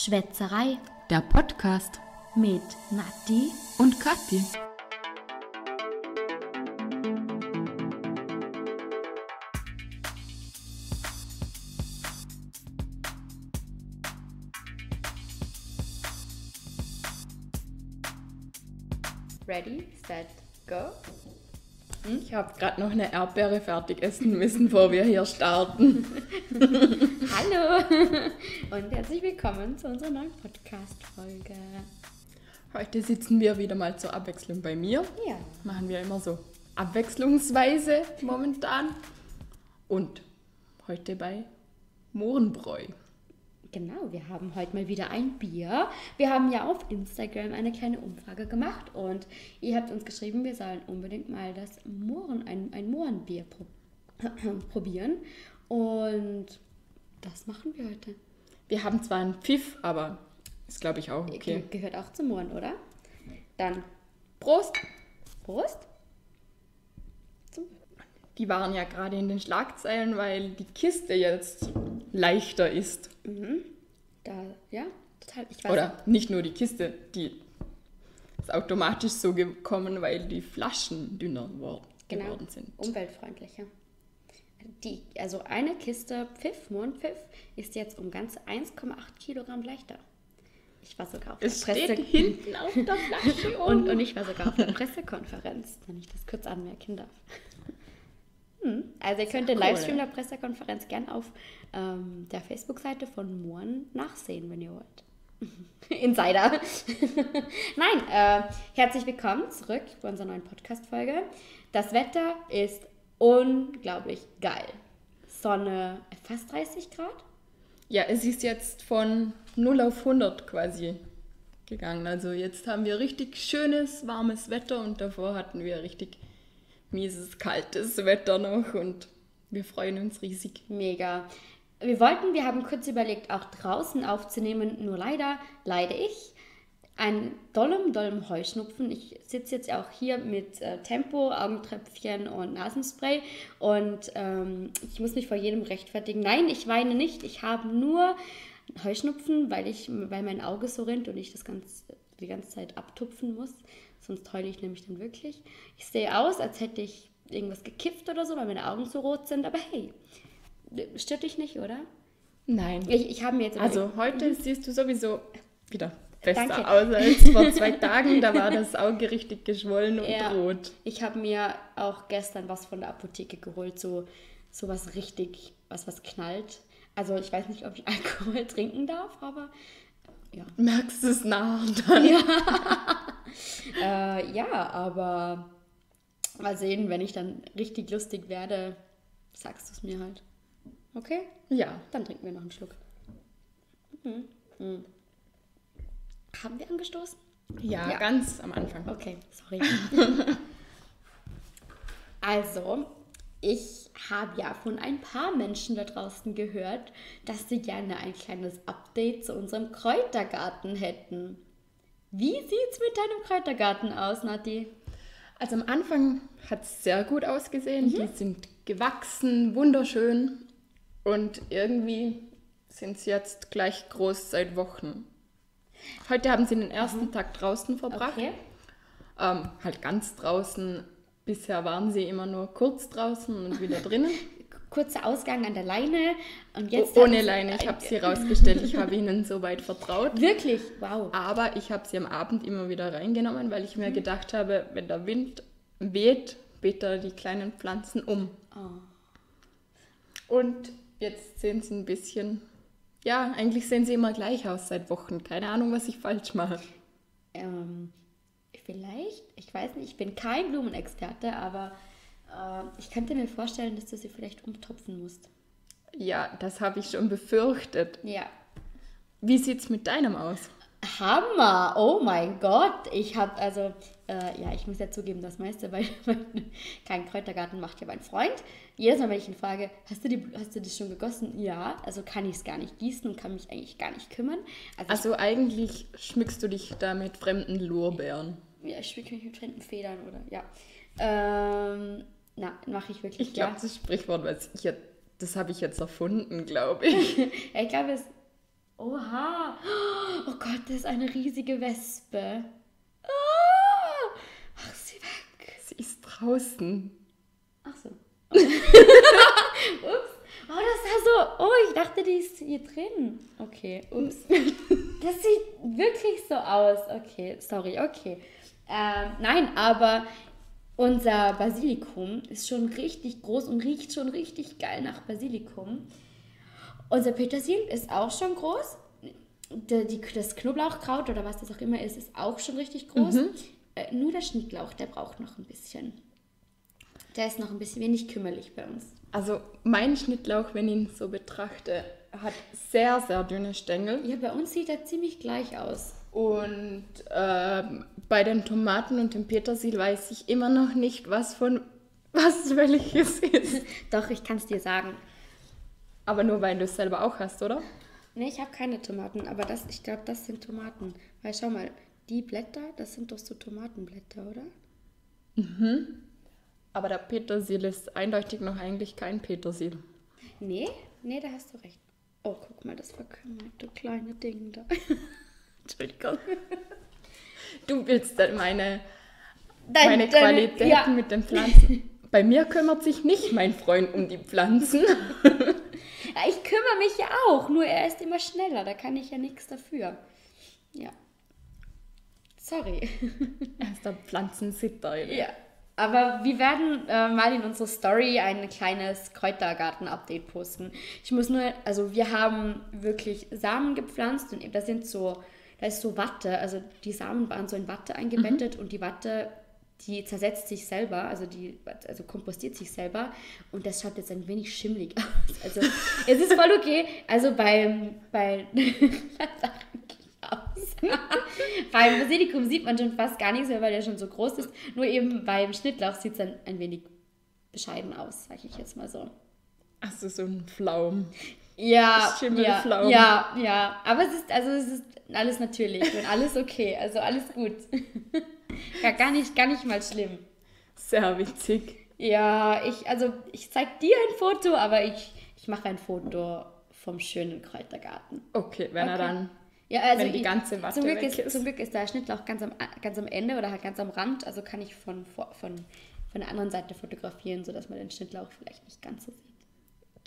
Schwätzerei Der Podcast mit Nati. und Kathi. Ready, set, go. Ich habe gerade noch eine Erdbeere fertig essen müssen, bevor wir hier starten. Hallo und herzlich willkommen zu unserer neuen Podcast-Folge. Heute sitzen wir wieder mal zur Abwechslung bei mir. Ja. Machen wir immer so abwechslungsweise momentan. Und heute bei Mohrenbräu. Genau, wir haben heute mal wieder ein Bier. Wir haben ja auf Instagram eine kleine Umfrage gemacht und ihr habt uns geschrieben, wir sollen unbedingt mal das Mohren, ein, ein Mohrenbier pro probieren. Und das machen wir heute. Wir haben zwar einen Pfiff, aber ist glaube ich auch okay. Ge gehört auch zum Mohren, oder? Dann Prost! Prost. Die waren ja gerade in den Schlagzeilen, weil die Kiste jetzt leichter ist. Da, ja, total. Ich weiß Oder nicht nur die Kiste, die ist automatisch so gekommen, weil die Flaschen dünner wor- genau, geworden sind. umweltfreundlicher. Die, also eine Kiste Pfiff, Mondpfiff, ist jetzt um ganze 1,8 Kilogramm leichter. Ich war sogar auf Es der Presse steht hinten auf der Flasche und, und ich war sogar auf der Pressekonferenz, wenn ich das kurz anmerken darf. Hm, Also ihr könnt den cool, Livestream der Pressekonferenz gern auf ähm, der Facebook-Seite von Mohren nachsehen, wenn ihr wollt. Insider. Nein, äh, herzlich willkommen zurück bei unserer neuen Podcast-Folge. Das Wetter ist unglaublich geil. Sonne fast 30 Grad. Ja, es ist jetzt von 0 auf 100 quasi gegangen. Also jetzt haben wir richtig schönes, warmes Wetter und davor hatten wir richtig mieses, kaltes Wetter noch und wir freuen uns riesig. Mega. Wir wollten, wir haben kurz überlegt, auch draußen aufzunehmen, nur leider leide ich an dollem, dollem Heuschnupfen. Ich sitze jetzt auch hier mit äh, Tempo, Augentröpfchen und Nasenspray und ähm, ich muss mich vor jedem rechtfertigen. Nein, ich weine nicht. Ich habe nur Heuschnupfen, weil, ich, weil mein Auge so rinnt und ich das ganz, die ganze Zeit abtupfen muss. Sonst heule ich nämlich dann wirklich. Ich sehe aus, als hätte ich irgendwas gekifft oder so, weil meine Augen so rot sind. Aber hey, stört dich nicht, oder? Nein. Ich, ich habe mir jetzt Also heute siehst du sowieso wieder besser Danke. aus als vor zwei Tagen. Da war das Auge richtig geschwollen und Ja. rot. Ich habe mir auch gestern was von der Apotheke geholt, so, so was richtig, was was knallt. Also ich weiß nicht, ob ich Alkohol trinken darf, aber ja. Merkst du es nach dann? Äh, ja, aber mal sehen, wenn ich dann richtig lustig werde, sagst du es mir halt. Okay? Ja. Dann trinken wir noch einen Schluck. Mhm. Mhm. Haben wir angestoßen? ja. Ja. ganz am Anfang. Okay, sorry. also, ich habe ja von ein paar Menschen da draußen gehört, dass sie gerne ein kleines Update zu unserem Kräutergarten hätten. Wie sieht's mit deinem Kräutergarten aus, Nati? Also am Anfang hat es sehr gut ausgesehen. Mhm. Die sind gewachsen, wunderschön. Und irgendwie sind sie jetzt gleich groß seit Wochen. Heute haben sie den ersten Tag draußen verbracht. Mhm. Okay. Ähm, halt ganz draußen. Bisher waren sie immer nur kurz draußen und wieder drinnen. Kurzer Ausgang an der Leine und jetzt. Oh, ohne Leine. Ich habe sie rausgestellt. Ich habe ihnen soweit vertraut. Wirklich? Wow. Aber ich habe sie am Abend immer wieder reingenommen, weil ich Mhm. mir gedacht habe, wenn der Wind weht, bitte die kleinen Pflanzen um. Oh. Und jetzt sehen sie ein bisschen, ja, eigentlich sehen sie immer gleich aus seit Wochen. Keine Ahnung, was ich falsch mache. Ähm, vielleicht, ich weiß nicht, ich bin kein Blumenexperte, aber ich könnte mir vorstellen, dass du sie vielleicht umtopfen musst. Ja, das habe ich schon befürchtet. Ja. Wie sieht's mit deinem aus? Hammer! Oh mein Gott! Ich habe also, äh, ja, ich muss ja zugeben, das meiste, weil, kein Kräutergarten macht ja mein Freund. Jedes Mal, wenn ich ihn frage, hast du, die, hast du das schon gegossen? Ja, also kann ich es gar nicht gießen und kann mich eigentlich gar nicht kümmern. Also, Also eigentlich schmückst du dich da mit fremden Lorbeeren. ja, ich schmücke mich mit fremden Federn oder, ja. Ähm, na, mache ich wirklich, Ich glaube, ja. das Sprichwort, was ich jetzt, das habe ich jetzt erfunden, glaube ich. Ich glaube, es, Oha. Oh Gott, das ist eine riesige Wespe. Ah, Mach sie weg. Sie ist draußen. Ach so. ups. Oh, das sah so. Oh, ich dachte, die ist hier drin. Okay, ups. Das sieht wirklich so aus. Okay, sorry, okay. Ähm, nein, aber unser Basilikum ist schon richtig groß und riecht schon richtig geil nach Basilikum. Unser Petersil ist auch schon groß. Das Knoblauchkraut oder was das auch immer ist, ist auch schon richtig groß. Äh, nur der Schnittlauch, der braucht noch ein bisschen. Der ist noch ein bisschen wenig kümmerlich bei uns. Also mein Schnittlauch, wenn ich ihn so betrachte, hat sehr, sehr dünne Stängel. Ja, bei uns sieht er ziemlich gleich aus. Und ähm, bei den Tomaten und dem Petersil weiß ich immer noch nicht, was von was welches ist. Doch, ich kann es dir sagen. Aber nur weil du es selber auch hast, oder? Nee, ich habe keine Tomaten, aber das, ich glaube, das sind Tomaten. Weil schau mal, die Blätter, das sind doch so Tomatenblätter, oder? Aber der Petersil ist eindeutig noch eigentlich kein Petersil. Nee, nee, da hast du recht. Oh, guck mal, das verkümmert, du kleine Ding da. Entschuldigung. Du willst dann meine, Dein- meine deine- Qualitäten ja. mit den Pflanzen. Bei mir kümmert sich nicht mein Freund um die Pflanzen. Ja, ich kümmere mich ja auch, nur er ist immer schneller, da kann ich ja nichts dafür. Ja. Sorry. Er ist der Pflanzensitter. Ja. Aber wir werden äh, mal in unserer Story ein kleines Kräutergarten-Update posten. Ich muss nur, also wir haben wirklich Samen gepflanzt und da sind so, da ist so Watte, also die Samen waren so in Watte eingebettet und die Watte, die zersetzt sich selber, also die, also kompostiert sich selber und das schaut jetzt ein wenig schimmelig aus. Also es ist voll okay. Also beim, bei, beim Basilikum sieht man schon fast gar nichts mehr, weil der schon so groß ist. Nur eben beim Schnittlauch sieht es dann ein wenig bescheiden aus, sage ich jetzt mal so. Achso, so ein Pflaum. Ja, ja, ja, ja. Aber es ist, also es ist alles natürlich und alles okay. Also alles gut. ja, gar nicht, gar nicht mal schlimm. Sehr witzig. Ja, ich, also ich zeig dir ein Foto, aber ich, ich mache ein Foto vom schönen Kräutergarten. Okay, wenn er Okay. dann. Ja, also Wenn die ich- ganze Watte zum Glück, ist, ist. zum Glück ist der Schnittlauch ganz am, ganz am Ende oder halt ganz am Rand, also kann ich von, von, von der anderen Seite fotografieren, sodass man den Schnittlauch vielleicht nicht ganz so sieht.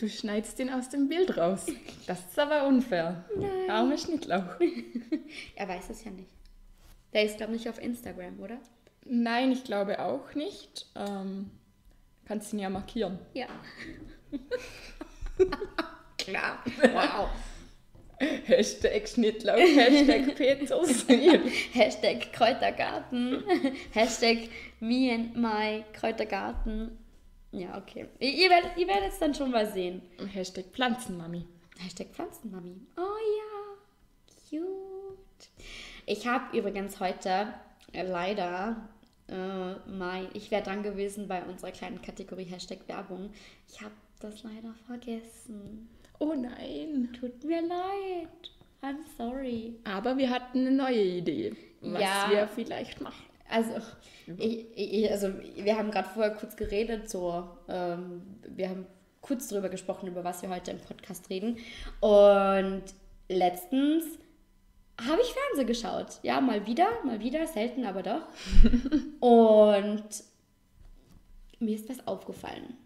Du schneidest ihn aus dem Bild raus. Das ist aber unfair. Nein. Armer Schnittlauch. Er weiß es ja nicht. Der ist, glaube ich, nicht auf Instagram, oder? Nein, ich glaube auch nicht. Ähm, kannst ihn ja markieren. Ja. Klar. Wow. Hashtag Schnittlauch, Hashtag Petersil. Hashtag Kräutergarten. Hashtag me and my Kräutergarten. Ja, okay. Ihr, werdet ihr werdet es dann schon mal sehen. Hashtag Pflanzenmami. Hashtag Pflanzenmami. Oh ja, cute. Ich habe übrigens heute äh, leider äh, mein, ich wäre dran gewesen bei unserer kleinen Kategorie Hashtag Werbung. Ich habe das leider vergessen. Oh nein. Tut mir leid. I'm sorry. Aber wir hatten eine neue Idee, was Ja. wir vielleicht machen. Also, ich, ich, also wir haben gerade vorher kurz geredet, so, ähm, wir haben kurz darüber gesprochen, über was wir heute im Podcast reden. Und letztens habe ich Fernsehen geschaut. Ja, mal wieder, mal wieder, selten, aber doch. Und mir ist was aufgefallen.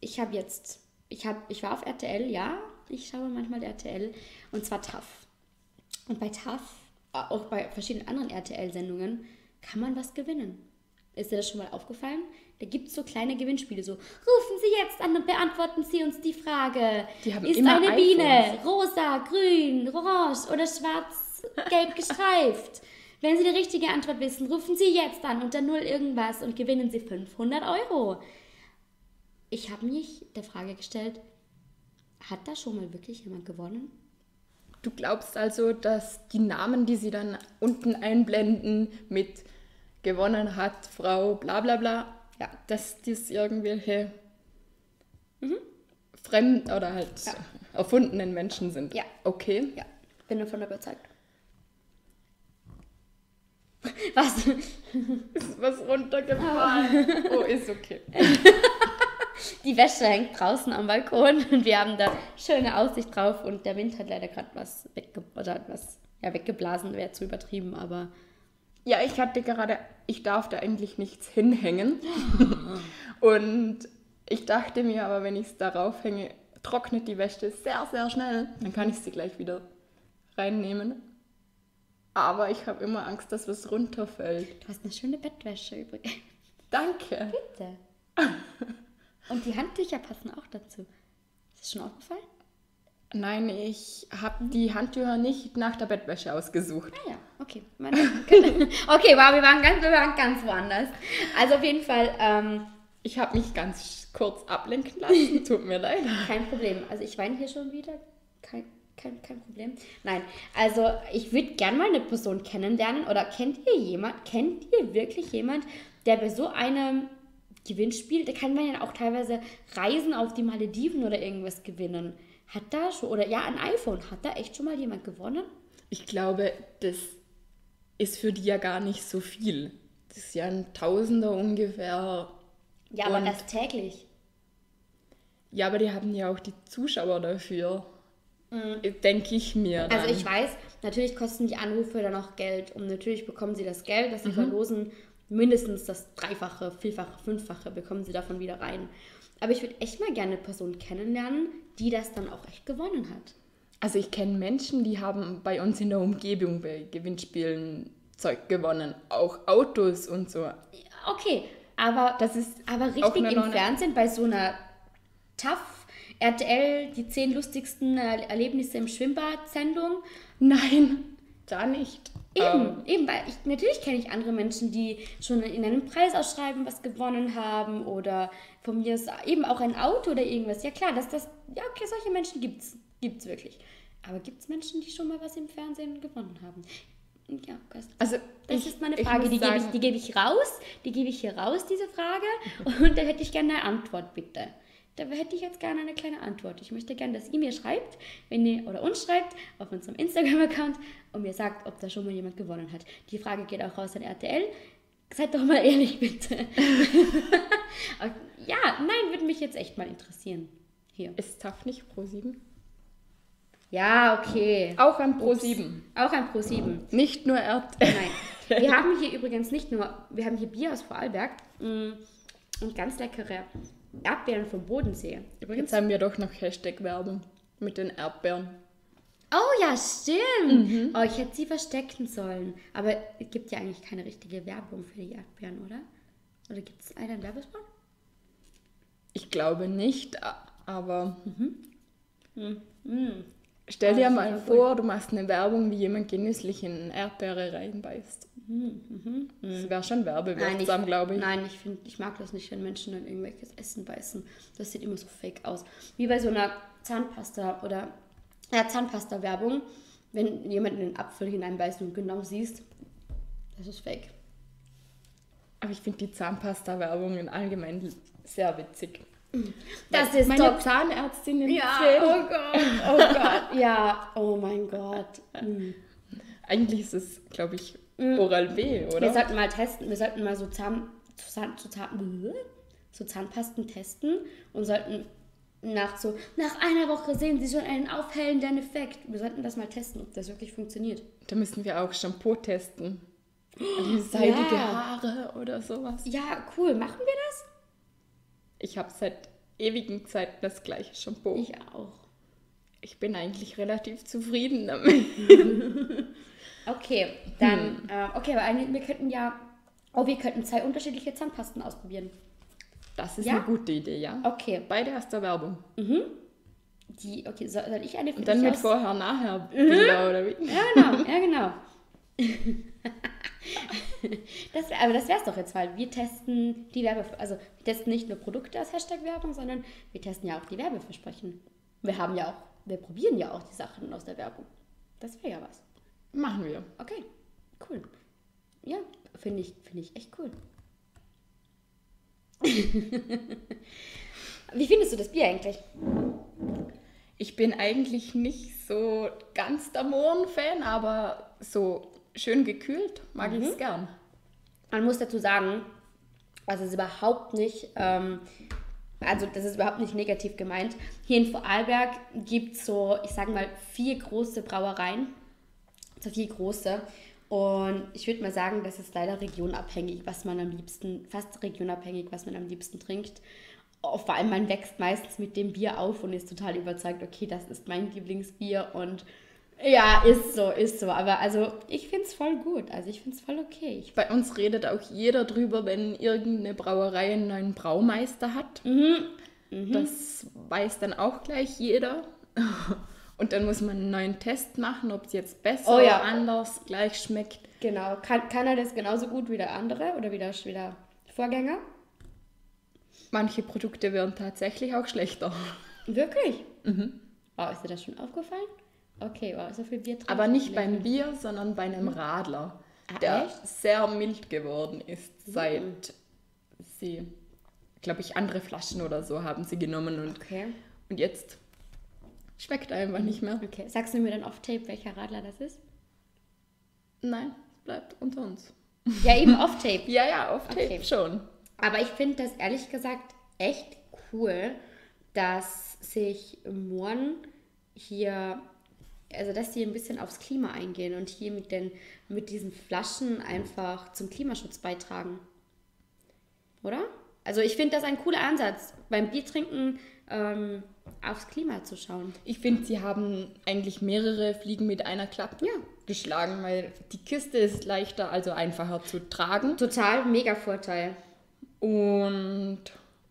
Ich habe jetzt, ich, hab, ich war auf RTL, ja, ich schaue manchmal RTL, und zwar TAF. Und bei TAF, auch bei verschiedenen anderen RTL-Sendungen, kann man was gewinnen. Ist dir das schon mal aufgefallen? Da gibt es so kleine Gewinnspiele, so rufen Sie jetzt an und beantworten Sie uns die Frage. Die haben Ist immer eine Biene iPhones. rosa, grün, orange oder schwarz-gelb gestreift? Wenn Sie die richtige Antwort wissen, rufen Sie jetzt an unter 0 irgendwas und gewinnen Sie 500 Euro. Ich habe mich der Frage gestellt, hat da schon mal wirklich jemand gewonnen? Du glaubst also, dass die Namen, die sie dann unten einblenden mit gewonnen hat, Frau bla bla bla, Ja. dass das irgendwelche fremd oder halt Ja. erfundenen Menschen sind? Ja. Okay. Ja, bin davon überzeugt. Was? Ist was runtergefallen? oh, ist okay. Die Wäsche hängt draußen am Balkon und wir haben da schöne Aussicht drauf und der Wind hat leider gerade was, wegge oder was ja, weggeblasen, wäre zu übertrieben, aber Ja, ich hatte gerade, ich darf da eigentlich nichts hinhängen. Und ich dachte mir aber, wenn ich es darauf hänge, trocknet die Wäsche sehr, sehr schnell. Dann kann ich sie gleich wieder reinnehmen. Aber ich habe immer Angst, dass was runterfällt. du hast eine schöne Bettwäsche übrigens. Danke. Bitte. Und die Handtücher passen auch dazu. Ist das schon aufgefallen? Nein, ich habe die Handtücher nicht nach der Bettwäsche ausgesucht. Ah ja, okay. Meine, okay, wow, wir waren, ganz, wir waren ganz woanders. Also auf jeden Fall ähm, Ich habe mich ganz kurz ablenken lassen. Tut mir leid. kein Problem. Also ich weine hier schon wieder. Kein, kein, kein Problem. Nein, also ich würde gerne mal eine Person kennenlernen. Oder kennt ihr jemand, kennt ihr wirklich jemand, der bei so einem Gewinnspiel, da kann man ja auch teilweise Reisen auf die Malediven oder irgendwas gewinnen. Hat da schon, oder ja, ein iPhone, hat da echt schon mal jemand gewonnen? Ich glaube, das ist für die ja gar nicht so viel. Das ist ja ein Tausender ungefähr. Ja, aber Und- erst täglich. Ja, aber die haben ja auch die Zuschauer dafür. Denke ich mir. Dann. Mhm. Also ich weiß, natürlich kosten die Anrufe dann auch Geld und natürlich bekommen sie das Geld, Mhm. das sie verlosen, mindestens das Dreifache, Vierfache, Fünffache bekommen sie davon wieder rein. Aber ich würde echt mal gerne eine Person kennenlernen, die das dann auch echt gewonnen hat. Also ich kenne Menschen, die haben bei uns in der Umgebung bei Gewinnspielen Zeug gewonnen. Auch Autos und so. Okay, aber, Das ist aber richtig im Fernsehen bei so einer TAF, RTL, die zehn lustigsten Erlebnisse im Schwimmbad-Sendung, Nein, da nicht. Eben, Ähm, eben, weil ich, natürlich kenne ich andere Menschen, die schon in einem Preisausschreiben was gewonnen haben oder von mir ist eben auch ein Auto oder irgendwas. Ja klar, dass das, ja okay, solche Menschen gibt's, gibt's wirklich. Aber gibt es Menschen, die schon mal was im Fernsehen gewonnen haben? Ja, Gast. also Das ich, ist meine Frage, die gebe ich, sagen, die gebe ich raus, die gebe ich hier raus, diese Frage. Und da hätte ich gerne eine Antwort, bitte. Da hätte ich jetzt gerne eine kleine Antwort. Ich möchte gerne, dass ihr mir schreibt, wenn ihr oder uns schreibt, auf unserem Instagram-Account und mir sagt, ob da schon mal jemand gewonnen hat. Die Frage geht auch raus an RTL. Seid doch mal ehrlich, bitte. ja, nein, würde mich jetzt echt mal interessieren. Hier. Ist TAF nicht Pro7? Ja, okay. Auch an Pro7. Auch ein Pro 7. Nicht nur RTL. Nein. Wir haben hier übrigens nicht nur, wir haben hier Bier aus Vorarlberg mm, und ganz leckere Erdbeeren vom Bodensee. Übrigens. Jetzt haben wir doch noch Hashtag-Werbung mit den Erdbeeren. Oh ja, stimmt. Mhm. Oh, ich hätte sie verstecken sollen. Aber es gibt ja eigentlich keine richtige Werbung für die Erdbeeren, oder? Oder gibt es einen Werbespot? Ich glaube nicht, aber Mm. Stell Ah, dir das mal ja vor, du machst eine Werbung, wie jemand genüsslich in eine Erdbeere reinbeißt. Das wäre schon werbewirksam, glaube ich. Mhm, Nein, ich, find, ich mag das nicht, wenn Menschen in irgendwelches Essen beißen. Das sieht immer so fake aus. Wie bei so einer Zahnpasta oder ja, Zahnpasta-Werbung, wenn jemand in den Apfel hineinbeißt und genau siehst, das ist fake. Aber ich finde die Zahnpasta-Werbung allgemein sehr witzig. Das ist Meine doch... Zahnärztin Ja, empfiehlt. oh Gott, oh Gott, ja, oh mein Gott. Mm. Eigentlich ist es, glaube ich, Oral B, Wir oder? sollten mal testen, wir sollten mal so, Zahn, Zahn, so, Zahn, so Zahnpasten testen und sollten nach so, nach einer Woche sehen Sie schon einen aufhellenden Effekt. Wir sollten das mal testen, ob das wirklich funktioniert. Da müssen wir auch Shampoo testen. Die seidige Ja. Haare oder sowas. Ja, cool. Machen wir das? Ich habe seit ewigen Zeiten das gleiche Shampoo. Ich, Ich auch. bin eigentlich relativ zufrieden damit. Okay, dann, äh, okay, aber wir könnten ja, oh, wir könnten zwei unterschiedliche Zahnpasten ausprobieren. Das ist Ja? eine gute Idee, ja. Okay, Beide aus der Werbung. die, okay, soll, soll ich eine für Und dann mit aus- Vorher-Nachher-Bilder oder wie? Ja, genau, ja, genau. das, aber das wär's doch jetzt, weil wir testen die Werbe, also wir testen nicht nur Produkte als Hashtag Werbung, sondern wir testen ja auch die Werbeversprechen. Wir haben ja auch, wir probieren ja auch die Sachen aus der Werbung. Das wäre ja was. Machen wir. Okay, cool. Ja, finde ich, finde ich echt cool. Wie findest du das Bier eigentlich? Ich bin eigentlich nicht so ganz der Mohn-Fan, aber so schön gekühlt mag ich es gern. Man muss dazu sagen, also es ist überhaupt nicht ähm, also das ist überhaupt nicht negativ gemeint. Hier in Vorarlberg gibt es so, ich sage mal, vier große Brauereien. So vier große. Und ich würde mal sagen, das ist leider regionabhängig, was man am liebsten, fast regionabhängig, was man am liebsten trinkt. Oh, vor allem man wächst meistens mit dem Bier auf und ist total überzeugt, okay, das ist mein Lieblingsbier und ja, ist so, ist so. Aber also ich finde es voll gut. Also ich finde es voll okay. Ich, Bei uns redet auch jeder drüber, wenn irgendeine Brauerei einen neuen Braumeister hat. Das weiß dann auch gleich jeder. Und dann muss man einen neuen Test machen, ob es jetzt besser Oh ja. oder anders gleich schmeckt. genau. Kann, kann er das genauso gut wie der andere oder wie der, wie der Vorgänger? Manche Produkte werden tatsächlich auch schlechter. Wirklich? Wow, ist dir das schon aufgefallen? Okay, wow, so viel Bier trinken. Aber nicht beim Bier, sondern bei einem Radler, Ah, der echt? sehr mild geworden ist, seit sie, glaube ich, andere Flaschen oder so haben sie genommen und, Okay. und jetzt schmeckt einfach nicht mehr. Okay. Sagst du mir dann off-tape, welcher Radler das ist? Nein, bleibt unter uns. Ja, eben off-tape. Ja, ja, auf Tape Okay. schon. Aber ich finde das ehrlich gesagt echt cool, dass sich Mohren hier, also dass sie ein bisschen aufs Klima eingehen und hier mit, den, mit diesen Flaschen einfach zum Klimaschutz beitragen. Oder? Also ich finde das ein cooler Ansatz, beim Biertrinken ähm, aufs Klima zu schauen. Ich finde, sie haben eigentlich mehrere Fliegen mit einer Klappe Ja. geschlagen, weil die Kiste ist leichter, also einfacher zu tragen. Total mega Vorteil. Und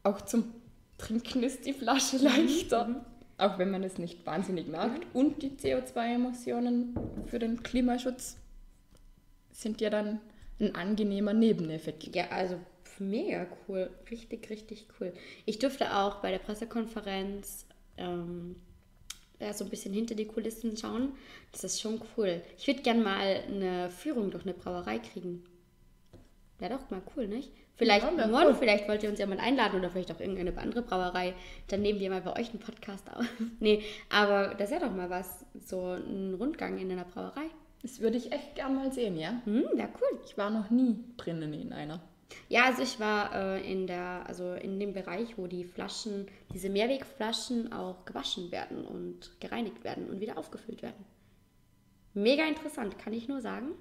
auch zum Trinken ist die Flasche leichter. Auch wenn man es nicht wahnsinnig mag. Und die CO2-Emissionen für den Klimaschutz sind ja dann ein angenehmer Nebeneffekt. Ja, also mega cool. Richtig, richtig cool. Ich durfte auch bei der Pressekonferenz ähm, ja, so ein bisschen hinter die Kulissen schauen. Das ist schon cool. Ich würde gern mal eine Führung durch eine Brauerei kriegen. Wäre doch mal cool, nicht? Vielleicht Ja, morgen, cool. vielleicht wollt ihr uns ja mal einladen oder vielleicht auch irgendeine andere Brauerei. Dann nehmen wir mal bei euch einen Podcast auf. nee, aber das wäre doch mal was. So ein Rundgang in einer Brauerei. Das würde ich echt gern mal sehen, ja? Hm, wäre cool. Ich war noch nie drinnen in einer. Ja, also ich war äh, in der, also in dem Bereich, wo die Flaschen, diese Mehrwegflaschen auch gewaschen werden und gereinigt werden und wieder aufgefüllt werden. Mega interessant, kann ich nur sagen.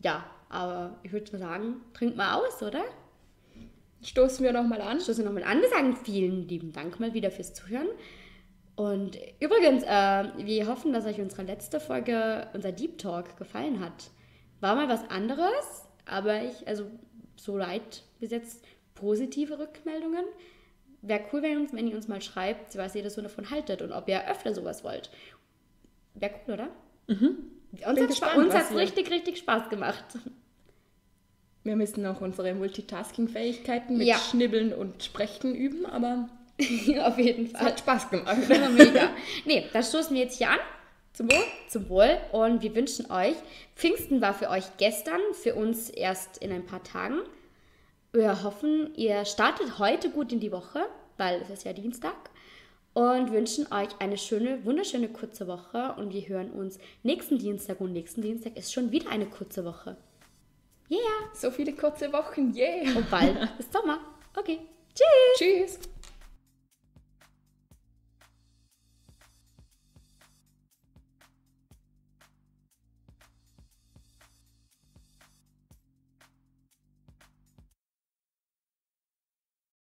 Ja, aber ich würde mal sagen, trink mal aus, oder? Stoßen wir noch mal an. Stoßen nochmal an. Wir sagen vielen lieben Dank mal wieder fürs Zuhören. Und übrigens, äh, wir hoffen, dass euch unsere letzte Folge, unser Deep Talk, gefallen hat. War mal was anderes, aber ich, also so leid bis jetzt positive Rückmeldungen. Wäre cool, wenn, uns, wenn ihr uns mal schreibt, was ihr das so davon haltet und ob ihr öfter sowas wollt. Wäre cool, oder? Mhm. Uns hat ihr- richtig, richtig Spaß gemacht. Wir müssen auch unsere Multitasking-Fähigkeiten mit Ja. Schnibbeln und Sprechen üben, aber Auf jeden Fall. hat Spaß gemacht. Mega. Nee, das stoßen wir jetzt hier an. Zum Wohl. Zum Wohl. Und wir wünschen euch, Pfingsten war für euch gestern, für uns erst in ein paar Tagen. Wir hoffen, ihr startet heute gut in die Woche, weil es ist ja Dienstag. Und wünschen euch eine schöne, wunderschöne kurze Woche. Und wir hören uns nächsten Dienstag. Und nächsten Dienstag ist schon wieder eine kurze Woche. Yeah. So viele kurze Wochen, yeah! Und bald ist Sommer. Okay. Tschüss. Tschüss!